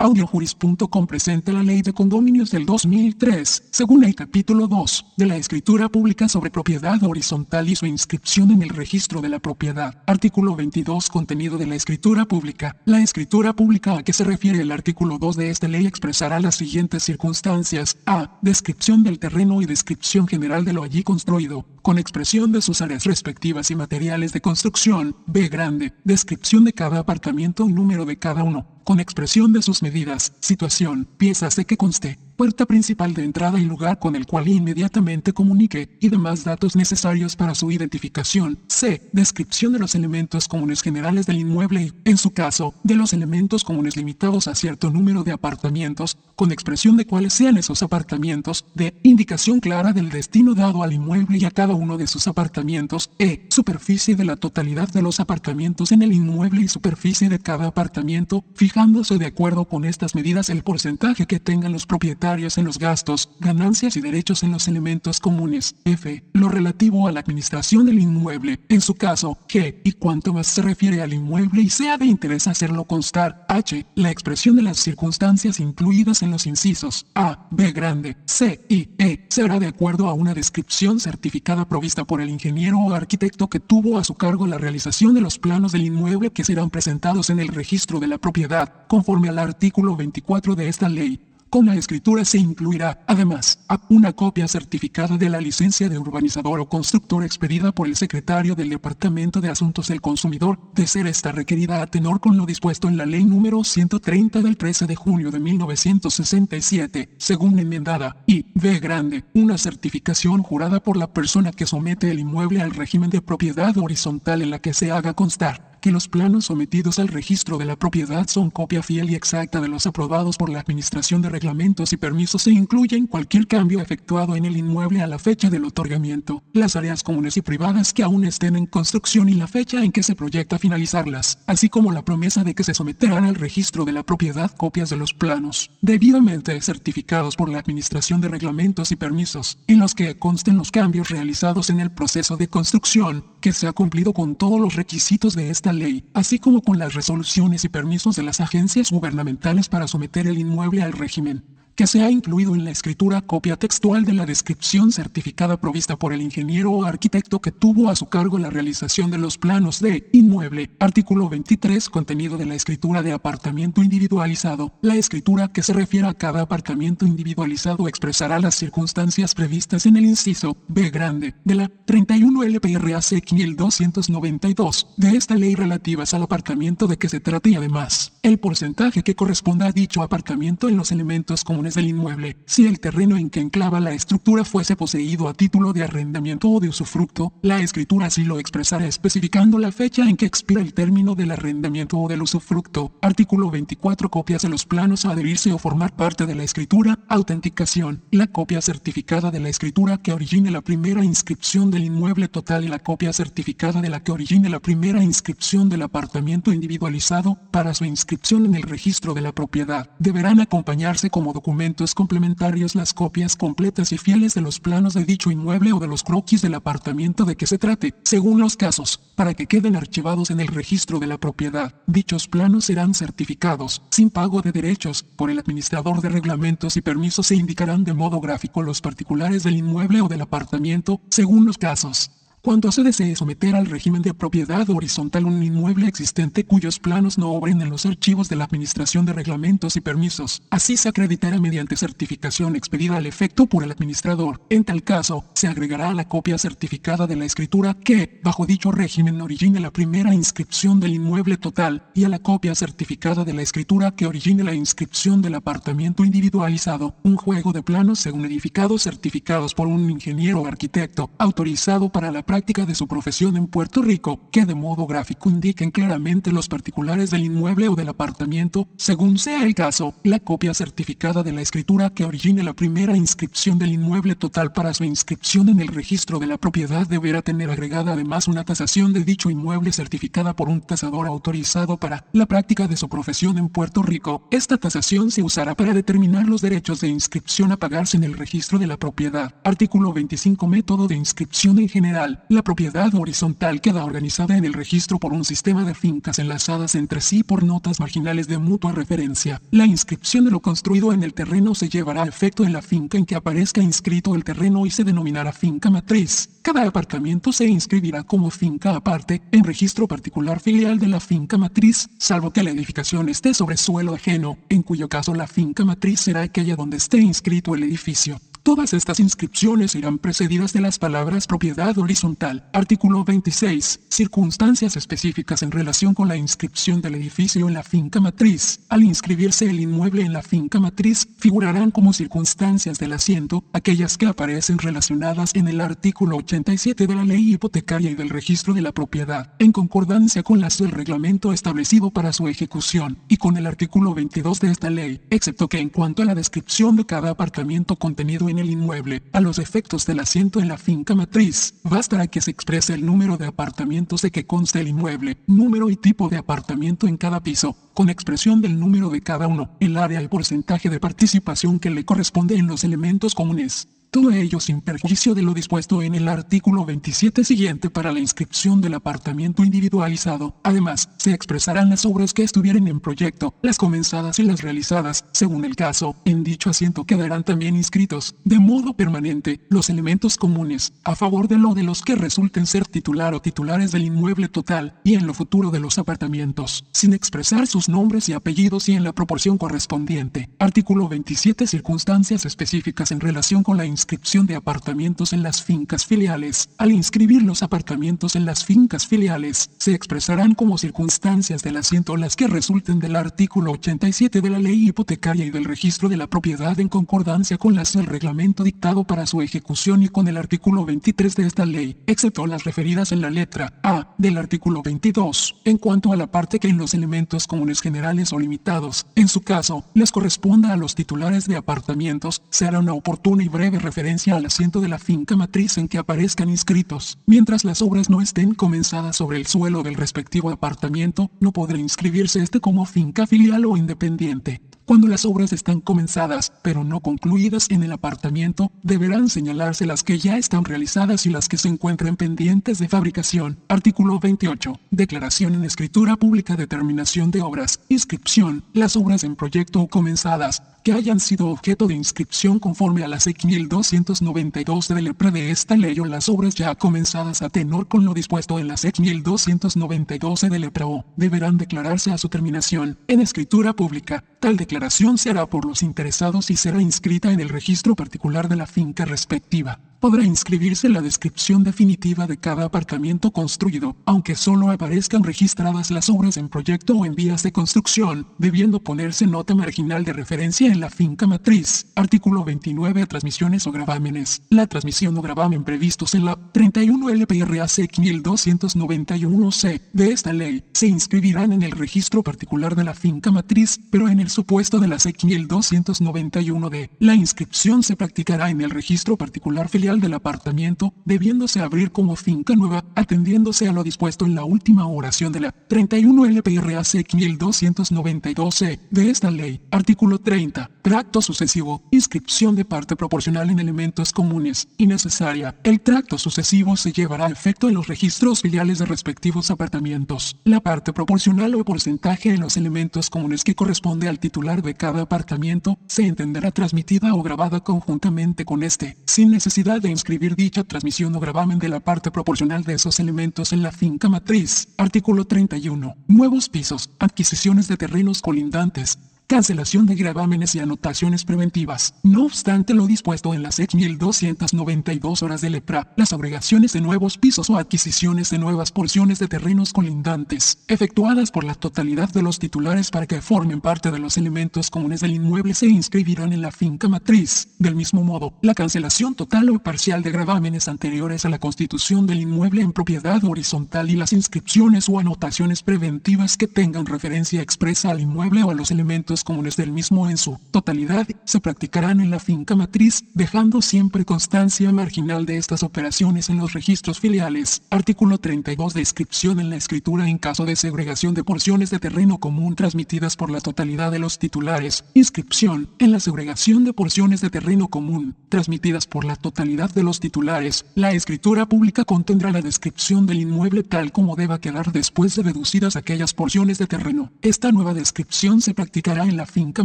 Audiojuris.com presenta la Ley de Condominios del 2003, según el capítulo 2 de la Escritura Pública sobre Propiedad Horizontal y su inscripción en el registro de la propiedad. Artículo 22 Contenido de la Escritura Pública. La Escritura Pública a que se refiere el artículo 2 de esta ley expresará las siguientes circunstancias. A. Descripción del terreno y descripción general de lo allí construido, con expresión de sus áreas respectivas y materiales de construcción. B. Grande. Descripción de cada apartamento y número de cada uno con expresión de sus medidas, situación, piezas de que conste, puerta principal de entrada y lugar con el cual inmediatamente comunique, y demás datos necesarios para su identificación. C. Descripción de los elementos comunes generales del inmueble y, en su caso, de los elementos comunes limitados a cierto número de apartamentos, con expresión de cuáles sean esos apartamentos. D. Indicación clara del destino dado al inmueble y a cada uno de sus apartamentos. E. Superficie de la totalidad de los apartamentos en el inmueble y superficie de cada apartamento, fijándose de acuerdo con estas medidas el porcentaje que tengan los propietarios en los gastos, ganancias y derechos en los elementos comunes. F. Lo relativo a la administración del inmueble. En su caso, G. Y cuanto más se refiere al inmueble y sea de interés hacerlo constar. H. La expresión de las circunstancias incluidas en los incisos A, B grande, C y E será de acuerdo a una descripción certificada provista por el ingeniero o arquitecto que tuvo a su cargo la realización de los planos del inmueble que serán presentados en el registro de la propiedad, conforme al artículo 24 de esta ley. Con la escritura se incluirá, además, una copia certificada de la licencia de urbanizador o constructor expedida por el secretario del Departamento de Asuntos del Consumidor, de ser esta requerida a tenor con lo dispuesto en la Ley número 130 del 13 de junio de 1967, según enmendada, y, B grande, una certificación jurada por la persona que somete el inmueble al régimen de propiedad horizontal en la que se haga constar que los planos sometidos al registro de la propiedad son copia fiel y exacta de los aprobados por la Administración de Reglamentos y Permisos e incluyen cualquier cambio efectuado en el inmueble a la fecha del otorgamiento, las áreas comunes y privadas que aún estén en construcción y la fecha en que se proyecta finalizarlas, así como la promesa de que se someterán al registro de la propiedad copias de los planos, debidamente certificados por la Administración de Reglamentos y Permisos, en los que consten los cambios realizados en el proceso de construcción, que se ha cumplido con todos los requisitos de esta ley, así como con las resoluciones y permisos de las agencias gubernamentales para someter el inmueble al régimen que se ha incluido en la escritura copia textual de la descripción certificada provista por el ingeniero o arquitecto que tuvo a su cargo la realización de los planos de inmueble. Artículo 23. Contenido de la escritura de apartamento individualizado. La escritura que se refiere a cada apartamento individualizado expresará las circunstancias previstas en el inciso B grande de la 31 LPRAC 5292 de esta ley relativas al apartamento de que se trate y además el porcentaje que corresponda a dicho apartamento en los elementos comunes del inmueble, si el terreno en que enclava la estructura fuese poseído a título de arrendamiento o de usufructo, la escritura así lo expresará especificando la fecha en que expira el término del arrendamiento o del usufructo. Artículo 24. Copias de los planos a adherirse o formar parte de la escritura. Autenticación. La copia certificada de la escritura que origine la primera inscripción del inmueble total y la copia certificada de la que origine la primera inscripción del apartamento individualizado para su inscripción en el registro de la propiedad. Deberán acompañarse como documento complementarios las copias completas y fieles de los planos de dicho inmueble o de los croquis del apartamento de que se trate, según los casos, para que queden archivados en el registro de la propiedad. Dichos planos serán certificados, sin pago de derechos, por el administrador de reglamentos y permisos se indicarán de modo gráfico los particulares del inmueble o del apartamento, según los casos. Cuando se desee someter al régimen de propiedad horizontal un inmueble existente cuyos planos no obren en los archivos de la Administración de Reglamentos y Permisos, así se acreditará mediante certificación expedida al efecto por el administrador. En tal caso, se agregará a la copia certificada de la escritura que, bajo dicho régimen, origine la primera inscripción del inmueble total y a la copia certificada de la escritura que origine la inscripción del apartamento individualizado, un juego de planos según edificados certificados por un ingeniero o arquitecto autorizado para la práctica de su profesión en Puerto Rico, que de modo gráfico indiquen claramente los particulares del inmueble o del apartamento, según sea el caso, la copia certificada de la escritura que origine la primera inscripción del inmueble total para su inscripción en el registro de la propiedad deberá tener agregada además una tasación de dicho inmueble certificada por un tasador autorizado para la práctica de su profesión en Puerto Rico. Esta tasación se usará para determinar los derechos de inscripción a pagarse en el registro de la propiedad. Artículo 25 Método de inscripción en general. La propiedad horizontal queda organizada en el registro por un sistema de fincas enlazadas entre sí por notas marginales de mutua referencia. La inscripción de lo construido en el terreno se llevará a efecto en la finca en que aparezca inscrito el terreno y se denominará finca matriz. Cada apartamento se inscribirá como finca aparte en registro particular filial de la finca matriz, salvo que la edificación esté sobre suelo ajeno, en cuyo caso la finca matriz será aquella donde esté inscrito el edificio. Todas estas inscripciones irán precedidas de las palabras propiedad horizontal. Artículo 26. Circunstancias específicas en relación con la inscripción del edificio en la finca matriz. Al inscribirse el inmueble en la finca matriz, figurarán como circunstancias del asiento aquellas que aparecen relacionadas en el artículo 87 de la ley hipotecaria y del registro de la propiedad, en concordancia con las del reglamento establecido para su ejecución, y con el artículo 22 de esta ley, excepto que en cuanto a la descripción de cada apartamento contenido en el inmueble, a los efectos del asiento en la finca matriz, bastará que se exprese el número de apartamentos de que conste el inmueble, número y tipo de apartamento en cada piso, con expresión del número de cada uno, el área y porcentaje de participación que le corresponde en los elementos comunes. Todo ello sin perjuicio de lo dispuesto en el artículo 27 siguiente para la inscripción del apartamento individualizado. Además, se expresarán las obras que estuvieren en proyecto, las comenzadas y las realizadas, según el caso. En dicho asiento quedarán también inscritos, de modo permanente, los elementos comunes, a favor de lo de los que resulten ser titular o titulares del inmueble total, y en lo futuro de los apartamentos, sin expresar sus nombres y apellidos y en la proporción correspondiente. Artículo 27 Circunstancias específicas en relación con la inscripción de apartamentos en las fincas filiales. Al inscribir los apartamentos en las fincas filiales, se expresarán como circunstancias del asiento las que resulten del artículo 87 de la ley hipotecaria y del registro de la propiedad en concordancia con las del reglamento dictado para su ejecución y con el artículo 23 de esta ley, excepto las referidas en la letra A del artículo 22, en cuanto a la parte que en los elementos comunes generales o limitados, en su caso, les corresponda a los titulares de apartamentos, se hará una oportuna y breve referencia al asiento de la finca matriz en que aparezcan inscritos. Mientras las obras no estén comenzadas sobre el suelo del respectivo apartamento, no podrá inscribirse este como finca filial o independiente. Cuando las obras están comenzadas, pero no concluidas en el apartamento, deberán señalarse las que ya están realizadas y las que se encuentren pendientes de fabricación. Artículo 28. Declaración en escritura pública de terminación de obras. Inscripción. Las obras en proyecto o comenzadas que hayan sido objeto de inscripción conforme a la SEC 1292 de lepra de esta ley o las obras ya comenzadas a tenor con lo dispuesto en la SEC 1292 de lepra o deberán declararse a su terminación en escritura pública. Tal declaración se hará por los interesados y será inscrita en el registro particular de la finca respectiva podrá inscribirse la descripción definitiva de cada apartamento construido, aunque solo aparezcan registradas las obras en proyecto o en vías de construcción, debiendo ponerse nota marginal de referencia en la finca matriz. Artículo 29. Transmisiones o gravámenes. La transmisión o gravamen previstos en la 31 LPRAC 1291C de esta ley se inscribirán en el registro particular de la finca matriz, pero en el supuesto de la SEC 1291D, la inscripción se practicará en el registro particular filial del apartamento, debiéndose abrir como finca nueva, atendiéndose a lo dispuesto en la última oración de la 31 LPRAC 1292C de esta ley. Artículo 30. Tracto sucesivo. Inscripción de parte proporcional en elementos comunes. Innecesaria. El tracto sucesivo se llevará a efecto en los registros filiales de respectivos apartamentos. La parte proporcional o porcentaje en los elementos comunes que corresponde al titular de cada apartamento se entenderá transmitida o grabada conjuntamente con este, sin necesidad de inscribir dicha transmisión o gravamen de la parte proporcional de esos elementos en la finca matriz. Artículo 31. Nuevos pisos, adquisiciones de terrenos colindantes, cancelación de gravámenes y anotaciones preventivas. No obstante lo dispuesto en las 1292 horas de lepra, las agregaciones de nuevos pisos o adquisiciones de nuevas porciones de terrenos colindantes, efectuadas por la totalidad de los titulares para que formen parte de los elementos comunes del inmueble se inscribirán en la finca matriz. Del mismo modo, la cancelación total o parcial de gravámenes anteriores a la constitución del inmueble en propiedad horizontal y las inscripciones o anotaciones preventivas que tengan referencia expresa al inmueble o a los elementos comunes del mismo en su totalidad se practicarán en la finca matriz, dejando siempre constancia marginal de estas operaciones en los registros filiales. Artículo 32. Descripción en la escritura en caso de segregación de porciones de terreno común transmitidas por la totalidad de los titulares. Inscripción en la segregación de porciones de terreno común transmitidas por la totalidad de los titulares. La escritura pública contendrá la descripción del inmueble tal como deba quedar después de deducidas aquellas porciones de terreno. Esta nueva descripción se practicará en la finca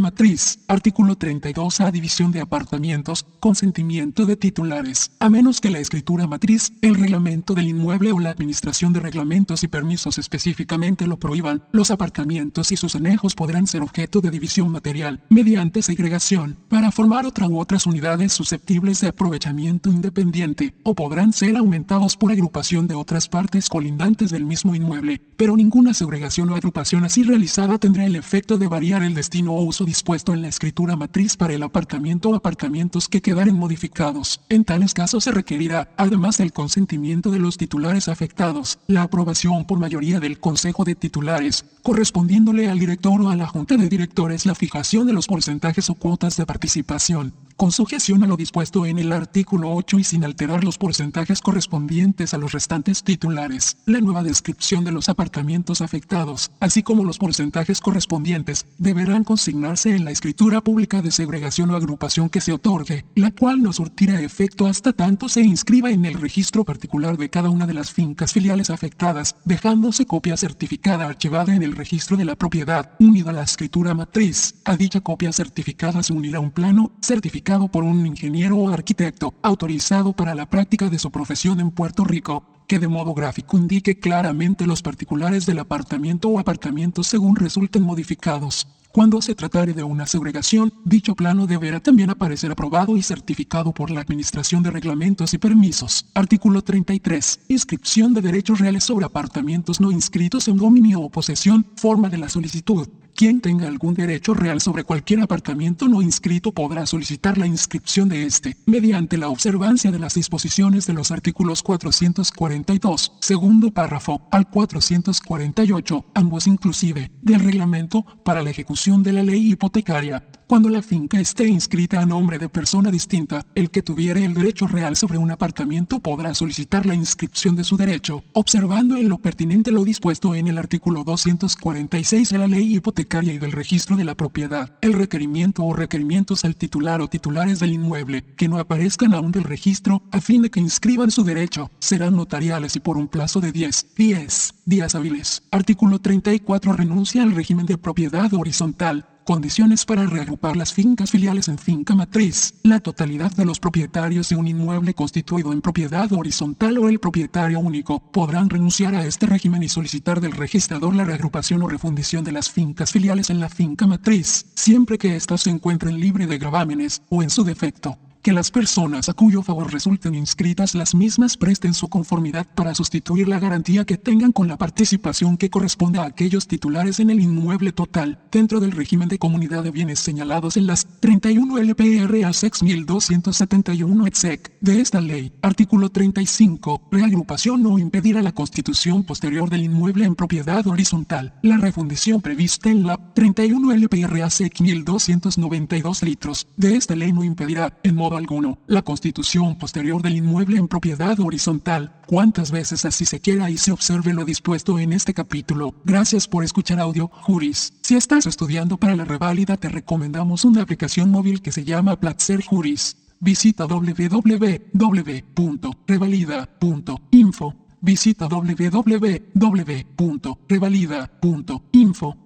matriz. Artículo 32 a división de apartamentos, consentimiento de titulares. A menos que la escritura matriz, el reglamento del inmueble o la administración de reglamentos y permisos específicamente lo prohíban, los apartamentos y sus anejos podrán ser objeto de división material, mediante segregación, para formar otra u otras unidades susceptibles de aprovechamiento independiente, o podrán ser aumentados por agrupación de otras partes colindantes del mismo inmueble, pero ninguna segregación o agrupación así realizada tendrá el efecto de variar el destino o uso dispuesto en la escritura matriz para el apartamento o apartamentos que quedaren modificados. En tales casos se requerirá, además del consentimiento de los titulares afectados, la aprobación por mayoría del Consejo de Titulares, correspondiéndole al director o a la Junta de Directores la fijación de los porcentajes o cuotas de participación, con sujeción a lo dispuesto en el artículo 8 y sin alterar los porcentajes correspondientes a los restantes titulares. La nueva descripción de los apartamentos afectados, así como los porcentajes correspondientes, deberán consignarse en la escritura pública de segregación o agrupación que se otorgue, la cual no surtirá efecto hasta tanto se inscriba en el registro particular de cada una de las fincas filiales afectadas, dejándose copia certificada archivada en el registro de la propiedad, unida a la escritura matriz. A dicha copia certificada se unirá un plano certificado por un ingeniero o arquitecto autorizado para la práctica de su profesión en Puerto Rico, que de modo gráfico indique claramente los particulares del apartamento o apartamentos según resulten modificados. Cuando se tratare de una segregación, dicho plano deberá también aparecer aprobado y certificado por la Administración de Reglamentos y Permisos. Artículo 33. Inscripción de derechos reales sobre apartamentos no inscritos en dominio o posesión. Forma de la solicitud. Quien tenga algún derecho real sobre cualquier apartamento no inscrito podrá solicitar la inscripción de este, mediante la observancia de las disposiciones de los artículos 442, segundo párrafo, al 448, ambos inclusive, del reglamento para la ejecución de la ley hipotecaria. Cuando la finca esté inscrita a nombre de persona distinta, el que tuviere el derecho real sobre un apartamento podrá solicitar la inscripción de su derecho, observando en lo pertinente lo dispuesto en el artículo 246 de la ley hipotecaria y del registro de la propiedad. El requerimiento o requerimientos al titular o titulares del inmueble que no aparezcan aún del registro a fin de que inscriban su derecho serán notariales y por un plazo de 10, 10 días hábiles. Artículo 34 renuncia al régimen de propiedad horizontal Condiciones para reagrupar las fincas filiales en finca matriz. La totalidad de los propietarios de un inmueble constituido en propiedad horizontal o el propietario único podrán renunciar a este régimen y solicitar del registrador la reagrupación o refundición de las fincas filiales en la finca matriz, siempre que éstas se encuentren libre de gravámenes o en su defecto que las personas a cuyo favor resulten inscritas las mismas presten su conformidad para sustituir la garantía que tengan con la participación que corresponda a aquellos titulares en el inmueble total, dentro del régimen de comunidad de bienes señalados en las 31 LPR a 6271 ETSEC de esta ley. Artículo 35. Reagrupación no impedirá la constitución posterior del inmueble en propiedad horizontal. La refundición prevista en la 31 LPR a 1292 litros de esta ley no impedirá, en alguno, la constitución posterior del inmueble en propiedad horizontal, cuantas veces así se quiera y se observe lo dispuesto en este capítulo. Gracias por escuchar audio, Juris. Si estás estudiando para la reválida te recomendamos una aplicación móvil que se llama Platzer Juris. Visita www.revalida.info. Visita www.revalida.info